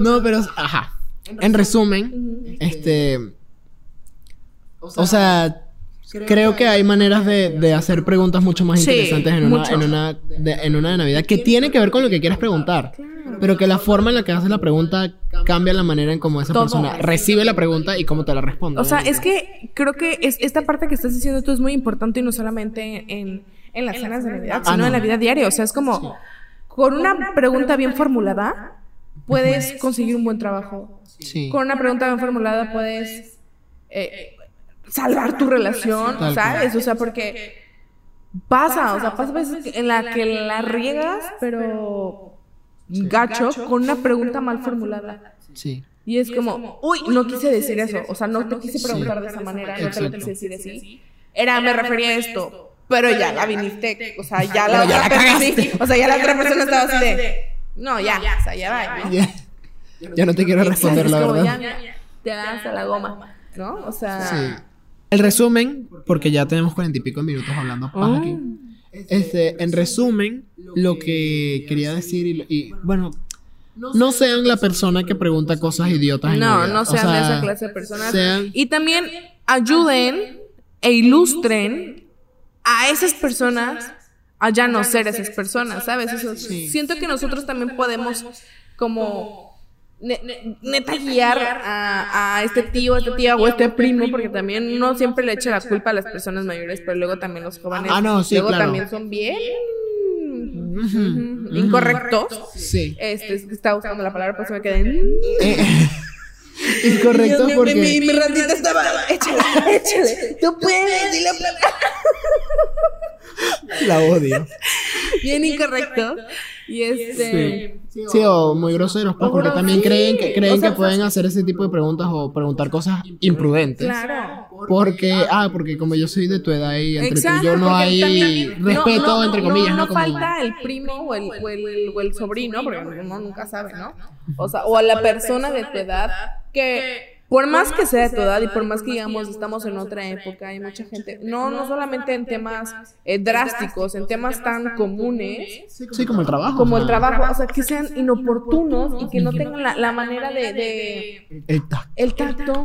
No, pero, ajá. En resumen, este, o sea, creo que hay maneras de, de hacer preguntas mucho más Sí, interesantes en una, en una, de, en una de Navidad que tiene que ver con lo que quieres preguntar. Pero que la forma en la que haces la pregunta cambia la manera en cómo esa Todo. persona recibe la pregunta y cómo te la responde. O sea, es que creo que es, esta parte que estás diciendo tú es muy importante y no solamente en, en las cenas de Navidad, Ah, sino no. en la vida diaria. O sea, es como con una pregunta bien formulada puedes conseguir un buen trabajo. Sí. Con una pregunta bien formulada puedes eh, salvar tu relación, Tal ¿sabes? O sea, porque pasa, o sea, pasa veces en la que la riegas, pero gacho, con una pregunta mal formulada. Sí. Y es como, uy, no quise decir eso. O sea, no te quise preguntar de esa manera, no te lo quise decir así. Era, me refería a esto. Pero ya la viniste, o sea, ya la otra persona, o sea, ya *laughs* la otra persona estaba así de, no, ya, o sea, ya va. ¿no? Ya, ya no te quiero responder, Es la verdad. ya, te das a la goma, ¿no? O sea, Sí. El resumen, porque ya tenemos cuarenta y pico de minutos hablando aquí. Este, en resumen, lo que quería decir y, y, bueno, no sean la persona que pregunta cosas idiotas. en no, no O sean de esa clase de personas. sean- Y también ayuden e ilustren a esas personas a ya no ser esas personas, ¿sabes? Eso, Sí. Siento que nosotros también podemos como ne- ne- neta guiar a, a este tío, a esta tía o a este primo, porque también no siempre le echa la culpa a las personas mayores, pero luego también los jóvenes Ah, no, sí, luego claro. también son bien incorrectos. Sí. Este, estaba buscando la palabra, pues me quedé. en- *laughs* Eh, incorrecto Mi- mi- porque... Mi, mi ratita estaba. *laughs* Échale, échale. Tú puedes, dile *laughs* La odio. Bien incorrecto. Y este. Sí, o muy groseros, pues, porque también creen que, creen O sea, que pueden hacer ese tipo de preguntas o preguntar cosas imprudentes. Claro. Porque, ah, porque como yo soy de tu edad y entre tú y yo no hay también- respeto, no, no, entre comillas, no, ¿no? no Como- falta el primo o el, o, el, o el sobrino, porque uno nunca sabe, ¿no? O sea, o a la persona de tu edad que por más que sea de tu edad y por más que digamos estamos en otra época, hay mucha gente, no, no solamente en temas eh, drásticos, en temas tan comunes. Sí, como el trabajo. Como el trabajo, o sea, que sean inoportunos y que no tengan la, la manera de, de El tacto. el tacto.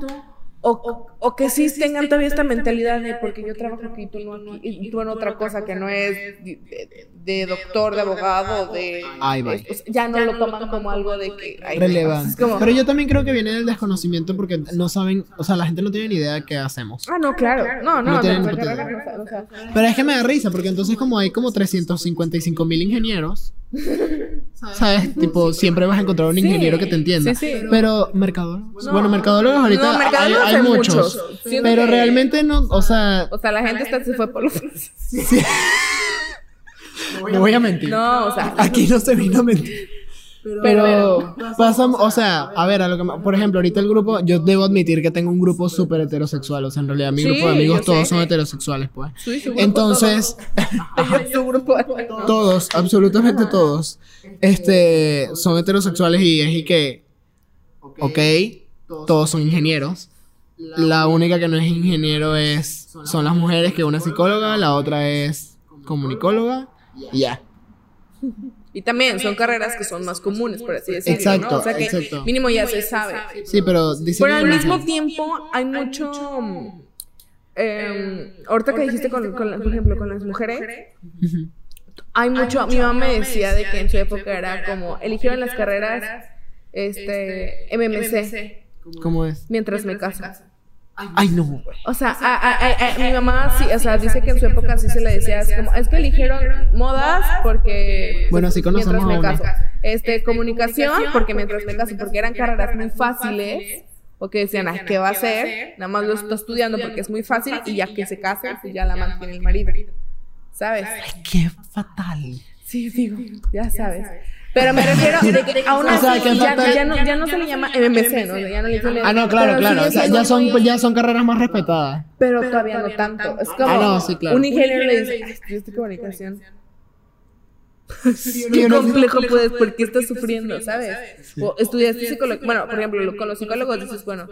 O, o que sí tengan todavía esta mentalidad de porque yo trabajo aquí y tú no aquí, y tú en otra cosa que no es de, de- de doctor, de abogado, de... O sea, ya no lo toman como algo de que... ay, Relevante. es como- Pero yo también creo que viene del desconocimiento porque no saben, o sea, la gente no tiene ni idea de qué hacemos. Ah, no, claro. No, no, No no, tienen no, o sea, Pero es que me da risa porque entonces como hay como 355 mil ingenieros, ¿sabes? Tipo, siempre vas a encontrar un Sí, ingeniero que te entienda. sí, sí. Pero mercadólogos, No. bueno, mercadólogos ahorita No, mercadólogos hay, muchos. Pero realmente no, o sea, O sea, la gente está, se fue por los... *laughs* no voy a mentir. No, o sea... Aquí no se vino a mentir. Pero pasa, o sea, a ver, a lo que, me- por ejemplo, ahorita el grupo, yo debo admitir que tengo un grupo súper heterosexual, o sea, en realidad mi Sí, grupo de amigos todos sé. son heterosexuales, pues. Sí, su *laughs* grupo, Entonces, todo. Grupo. *laughs* todos, absolutamente todos, este, son heterosexuales y es y que, ok, todos son ingenieros. La única que no es ingeniero es, son las mujeres, que una es psicóloga, la otra es comunicóloga, y ya. *laughs* Y también son carreras que son más comunes, por así decirlo. Exacto, ¿no? O sea que exacto. mínimo ya se sabe. Sí, pero dicen Pero al mismo tiempo hay mucho... eh, ahorita que dijiste, con, con la- por ejemplo, con las mujeres, hay mucho... Mi mamá me decía de que en su época era como, eligieron las carreras este MMC ¿Cómo es? mientras me caso. Ay, no, güey. O sea, a- a- a- a- mi mamá sí, o sea, dice que en su época sí se le decía, es como, es que eligieron modas porque... Bueno, sí conocemos mientras me caso. Este, comunicación porque mientras me caso, porque eran carreras muy fáciles, o que decían, ay, ¿qué va a hacer? Nada más lo está estudiando porque es muy fácil y ya que se casa, pues ya la mantiene el marido. ¿Sabes? Qué fatal. Sí, digo, ya sabes. Pero me refiero de que *laughs* aún O sea, que ya, ya no, ya no se le llama MMC, ¿no? Ya no le dicen Ah, no, claro, pero claro. O sea, ya son, ya son carreras más respetadas. pero todavía no tanto. Es como Ah, no, sí, claro. un ingeniero le dice, "Ay, estudiaste comunicación. Sí, Qué complejo puedes, ¿por qué estás sufriendo, sabes? O estudiaste psicología. Bueno, por ejemplo, lo- con los psicólogos dices, bueno.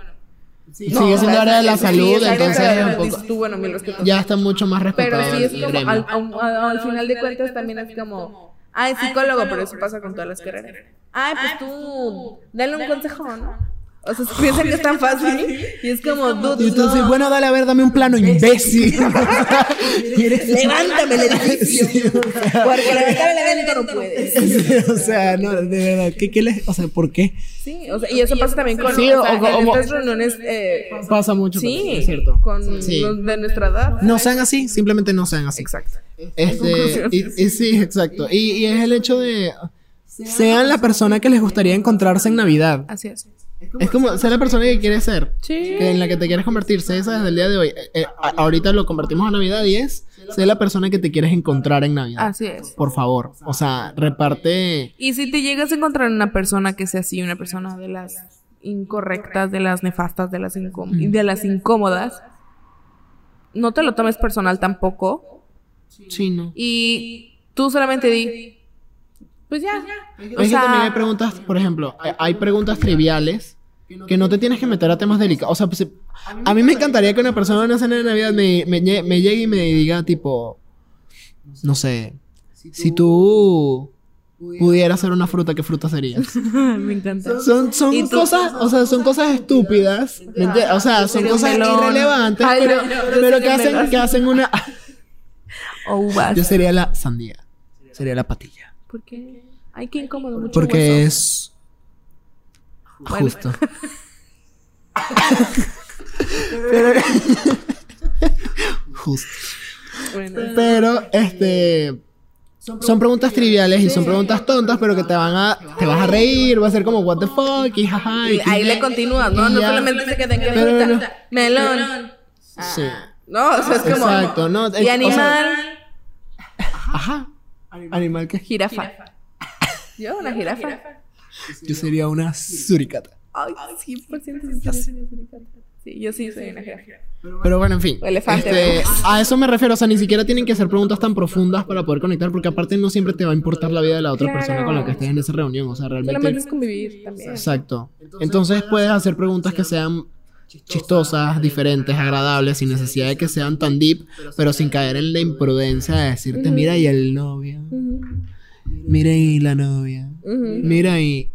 Sigue siendo área de la salud, entonces es un poco- tú, bueno, mi ya está mucho más Pero respetado. sí es como, al, al- al final de cuentas también es como, ay, psicólogo, pero eso pasa con todas las carreras. Ay, pues tú, dale un consejo, ¿no? O sea, piensan que es tan *laughs* fácil y es como, dude, Y entonces, no. bueno, dale, a ver, dame un plano, imbécil. *laughs* Levántame el edificio. Porque levantar el evento no puedes. o sea, no, de verdad, ¿qué, qué les, o sea, ¿por qué? Sí, o sea, y eso pasa también con Sí, o reuniones. Eh, Pasa mucho, sí, es cierto. con los de nuestra edad. No sean así, simplemente no sean así. Exacto. Este, y sí, exacto. Y, y es el hecho de sean la persona que les gustaría encontrarse en Navidad. Así es. Es como ser la persona que quieres ser. Sí. Que en la que te quieres convertir. Sé esa desde el día de hoy. Eh, eh, ahorita lo convertimos a Navidad y es ser la persona que te quieres encontrar en Navidad. Así es. Por favor. O sea, reparte. Y si te llegas a encontrar una persona que sea así, una persona de las incorrectas, de las nefastas, de las, de las incómodas, no te lo tomes personal tampoco. Sí, no. Y tú solamente di, pues ya. O Es que también hay preguntas, por ejemplo, hay- hay preguntas triviales que no te tienes que meter a temas delicados. O sea, pues, a mí me encantaría que una persona en una cena de Navidad me, me, me llegue y me diga, tipo, no sé, si tú pudieras ser una fruta, ¿qué fruta serías? *laughs* me encanta. Son, son cosas, o sea, son cosas estúpidas, o sea, son cosas irrelevantes, Ay, pero, no, pero que hacen, que hacen una... *laughs* Yo sería la sandía, sería la patilla, ¿Por qué? Ay, qué incómodo, mucho porque hueso. es Bueno. justo. *laughs* Pero, justo. Bueno. Pero, este. Son preguntas triviales y son preguntas tontas, pero que te van a. Te vas a reír, va a ser como, what the fuck, y jaja. Y y ahí que- le continúas, ¿no? No solamente se qué Pero no. Melón. Sí. No, o sea, es como. Exacto, no. Y o animal. sea, ajá. Animal que. Jirafa. Yo, una jirafa. Yo sería una suricata. Ay, 100% sí una suricata. Sí, yo sí soy una jirafa. Pero bueno, en fin. O elefante, Este, a eso me refiero. O sea, ni siquiera tienen que ser preguntas tan profundas para poder conectar, porque aparte no siempre te va a importar la vida de la otra Claro. persona con la que estés en esa reunión. O sea, realmente. Solamente es convivir también. Exacto. Entonces puedes hacer preguntas que sean chistosas, diferentes, agradables, sin necesidad de que sean tan deep, pero sin caer en la imprudencia de decirte, mira y el novio, mira y la novia, mira y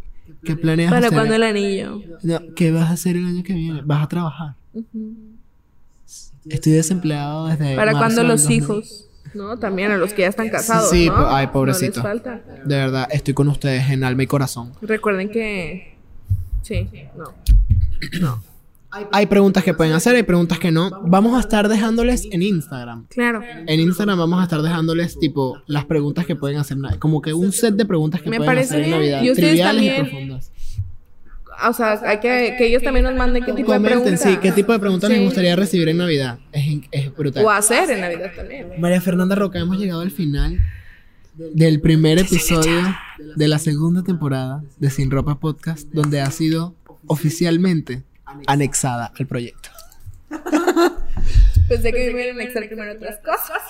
qué planeas ¿Para hacer? cuándo el anillo? No, ¿Qué vas a hacer el año que viene? ¿Vas a trabajar? Estoy desempleado desde ¿Para cuándo los 2000. hijos? ¿No? También a los que ya están casados. Sí, ¿no? po- ay, No pobrecito. les falta. De verdad, estoy con ustedes en alma y corazón. Recuerden que. Sí, no. Hay preguntas que pueden hacer, hay preguntas que no. Vamos a estar dejándoles en Instagram. Claro. En Instagram vamos a estar dejándoles tipo las preguntas que pueden hacer, como que un set de preguntas que Me pueden hacer en. Navidad, Y ustedes triviales y profundas. O sea, hay que que ellos también nos manden qué tipo de Comenten, preguntas. sí, qué tipo de preguntas les Sí. gustaría recibir en Navidad. Es, es brutal. O hacer en Navidad también. María Fernanda Roca, hemos llegado al final del primer episodio de la segunda temporada de Sin Ropa Podcast, donde ha sido oficialmente anexada al proyecto. Pensé que me iban a anexar primero otras cosas.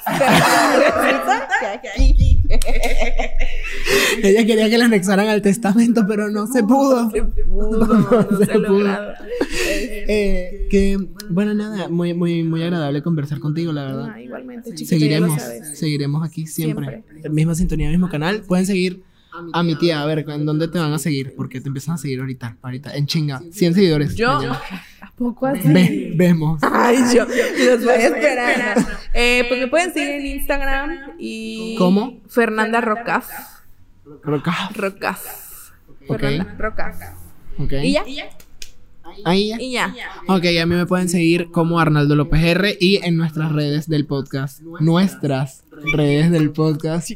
Ella quería que la anexaran al testamento, pero no se pudo. Pudo, *laughs* no se pudo. Eh, que, bueno, nada, muy, muy, muy agradable conversar contigo, la verdad. Ah, igualmente, chiquito, Seguiremos, seguiremos aquí siempre. Misma sintonía, mismo canal. Pueden seguir a mi tía, a ver, ¿en dónde te van a seguir? Porque te empiezan a seguir ahorita, ahorita, en chinga. 100 seguidores. Yo. ¿a poco así? Ve- vemos. Ay, yo los voy a esperar. Eh, pues me pueden seguir en Instagram y. ¿Cómo? Fernanda Rocaf. Roca. Rocaf. Ok. Fernanda Rocaf. Ok. Y ya. Ahí ya. Y ya. Ok, a mí me pueden seguir como Arnaldo López R y en nuestras redes del podcast. Nuestras redes del podcast.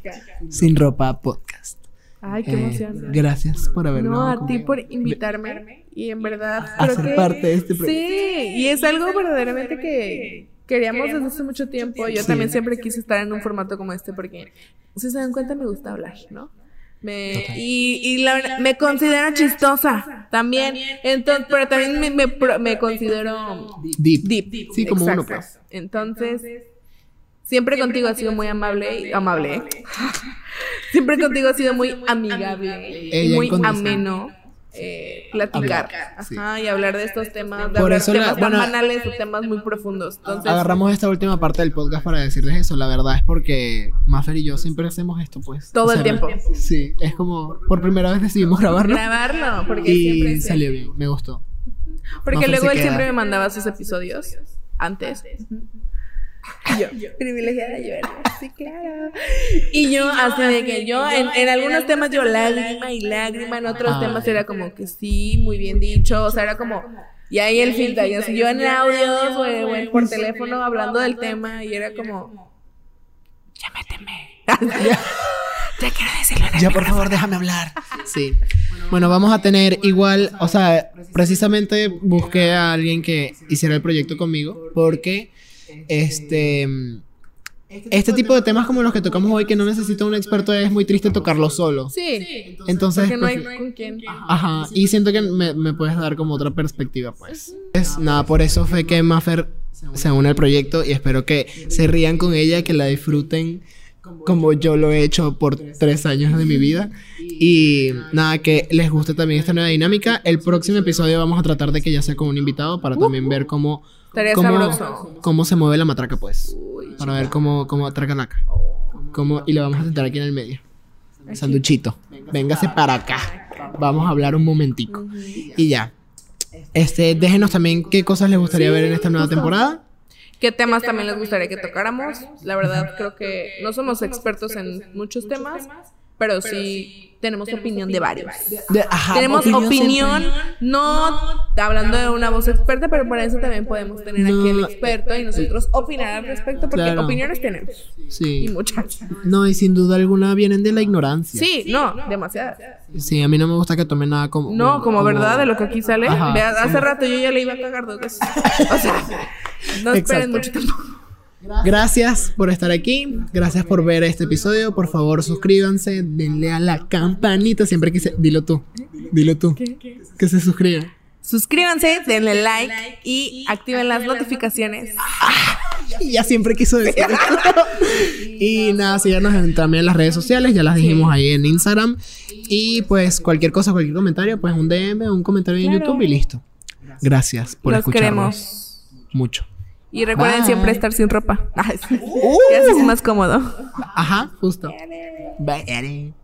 Sin ropa podcast. Ay, qué Eh, emoción. gracias por haberme No, a ti por invitarme. Y en verdad, A creo ser que. parte de este proyecto. Sí, y es algo verdaderamente que queríamos desde hace mucho tiempo. Yo Sí. también siempre quise estar en un formato como este porque, si se dan cuenta, me gusta hablar, ¿no? Me, y, y la verdad, me considero chistosa también. Entonces, pero también me, me, considero Deep. deep. Sí, como uno, Exacto. pues. Entonces, siempre contigo ha sido muy amable y amable. ¿eh? *laughs* Siempre contigo ha sido muy amigable y Ella muy ameno eh, platicar. Hablar, sí. Ajá, y hablar de estos temas, de Por eso la- temas bueno, tan banales o temas muy profundos. Entonces, Agarramos esta última parte del podcast para decirles eso. La verdad es porque Maffer y yo siempre hacemos esto, pues. Todo el tiempo. Sí, es como por primera vez decidimos grabarlo. grabarlo, porque siempre Y se- salió bien, me gustó. Porque Maffer luego él queda. siempre me mandaba sus episodios antes. Yo, privilegiada yo era. Sí, claro. Y yo, así de que yo, en, en algunos temas yo lágrima y lágrima, en otros temas era como que sí, muy bien dicho, o sea, era como, y ahí el filtro, y así yo en audios o, o en- por teléfono hablando del tema, y era como, ya méteme. *laughs* ya quiero decirlo en el Ya, por favor, déjame hablar. *laughs* Sí. Bueno, vamos a tener igual, o sea, precisamente busqué a alguien que hiciera el proyecto conmigo porque este este tipo de temas como los que tocamos hoy que no necesita un experto es muy triste tocarlo solo. Sí, Entonces, porque no hay prefi- con quién. Ajá, y siento que me, me puedes dar como otra perspectiva, pues. Es nada, por eso fue que Maffer se une al proyecto y espero que se rían con ella, que la disfruten como yo lo he hecho por tres años de mi vida. Y nada, que les guste también esta nueva dinámica. El próximo episodio vamos a tratar de que ya sea con un invitado para también ver cómo, Estaría cómo, sabroso. cómo se mueve la matraca, pues. Uy, Para ver cómo, cómo atraca laca. Cómo, y lo vamos a sentar aquí en el medio. Sanduchito. Véngase para acá. Vamos a hablar un momentico. Y ya. Este, déjenos también qué cosas les gustaría ver en esta nueva temporada. ¿Qué temas también les gustaría que tocáramos? La verdad, creo que no somos expertos en muchos temas, pero sí tenemos opinión de varios. De- ajá, Tenemos opinión no hablando de una voz experta, pero para eso también podemos tener aquí el No. experto y nosotros opinar al respecto, porque Claro. opiniones tenemos. Y Sí. muchas. No, y sin duda alguna vienen de la ignorancia. Sí, no, demasiadas. Sí, a mí no me gusta que tomen nada como. No, como verdad de lo que aquí sale. Ajá. Vea, hace rato yo ya le iba a cagar dos veces. *laughs* O sea, no esperen Exacto. mucho tiempo. Gracias por estar aquí. Gracias por ver este episodio. Por favor, suscríbanse. Denle a la campanita. Siempre quise. Dilo tú. Dilo tú. Que se suscriban. Suscríbanse, denle like y activen las notificaciones. Y ya siempre quiso decir *laughs* esto. y nada, síganos en- también en las redes sociales. Ya las dijimos ahí en Instagram. Y pues cualquier cosa, cualquier comentario, pues un DM, un comentario en Claro. YouTube y listo. Gracias por Los escucharnos. queremos. Mucho. Y recuerden Bye. siempre estar sin ropa. *laughs* que así Uh. es más cómodo. Ajá, justo. Bye.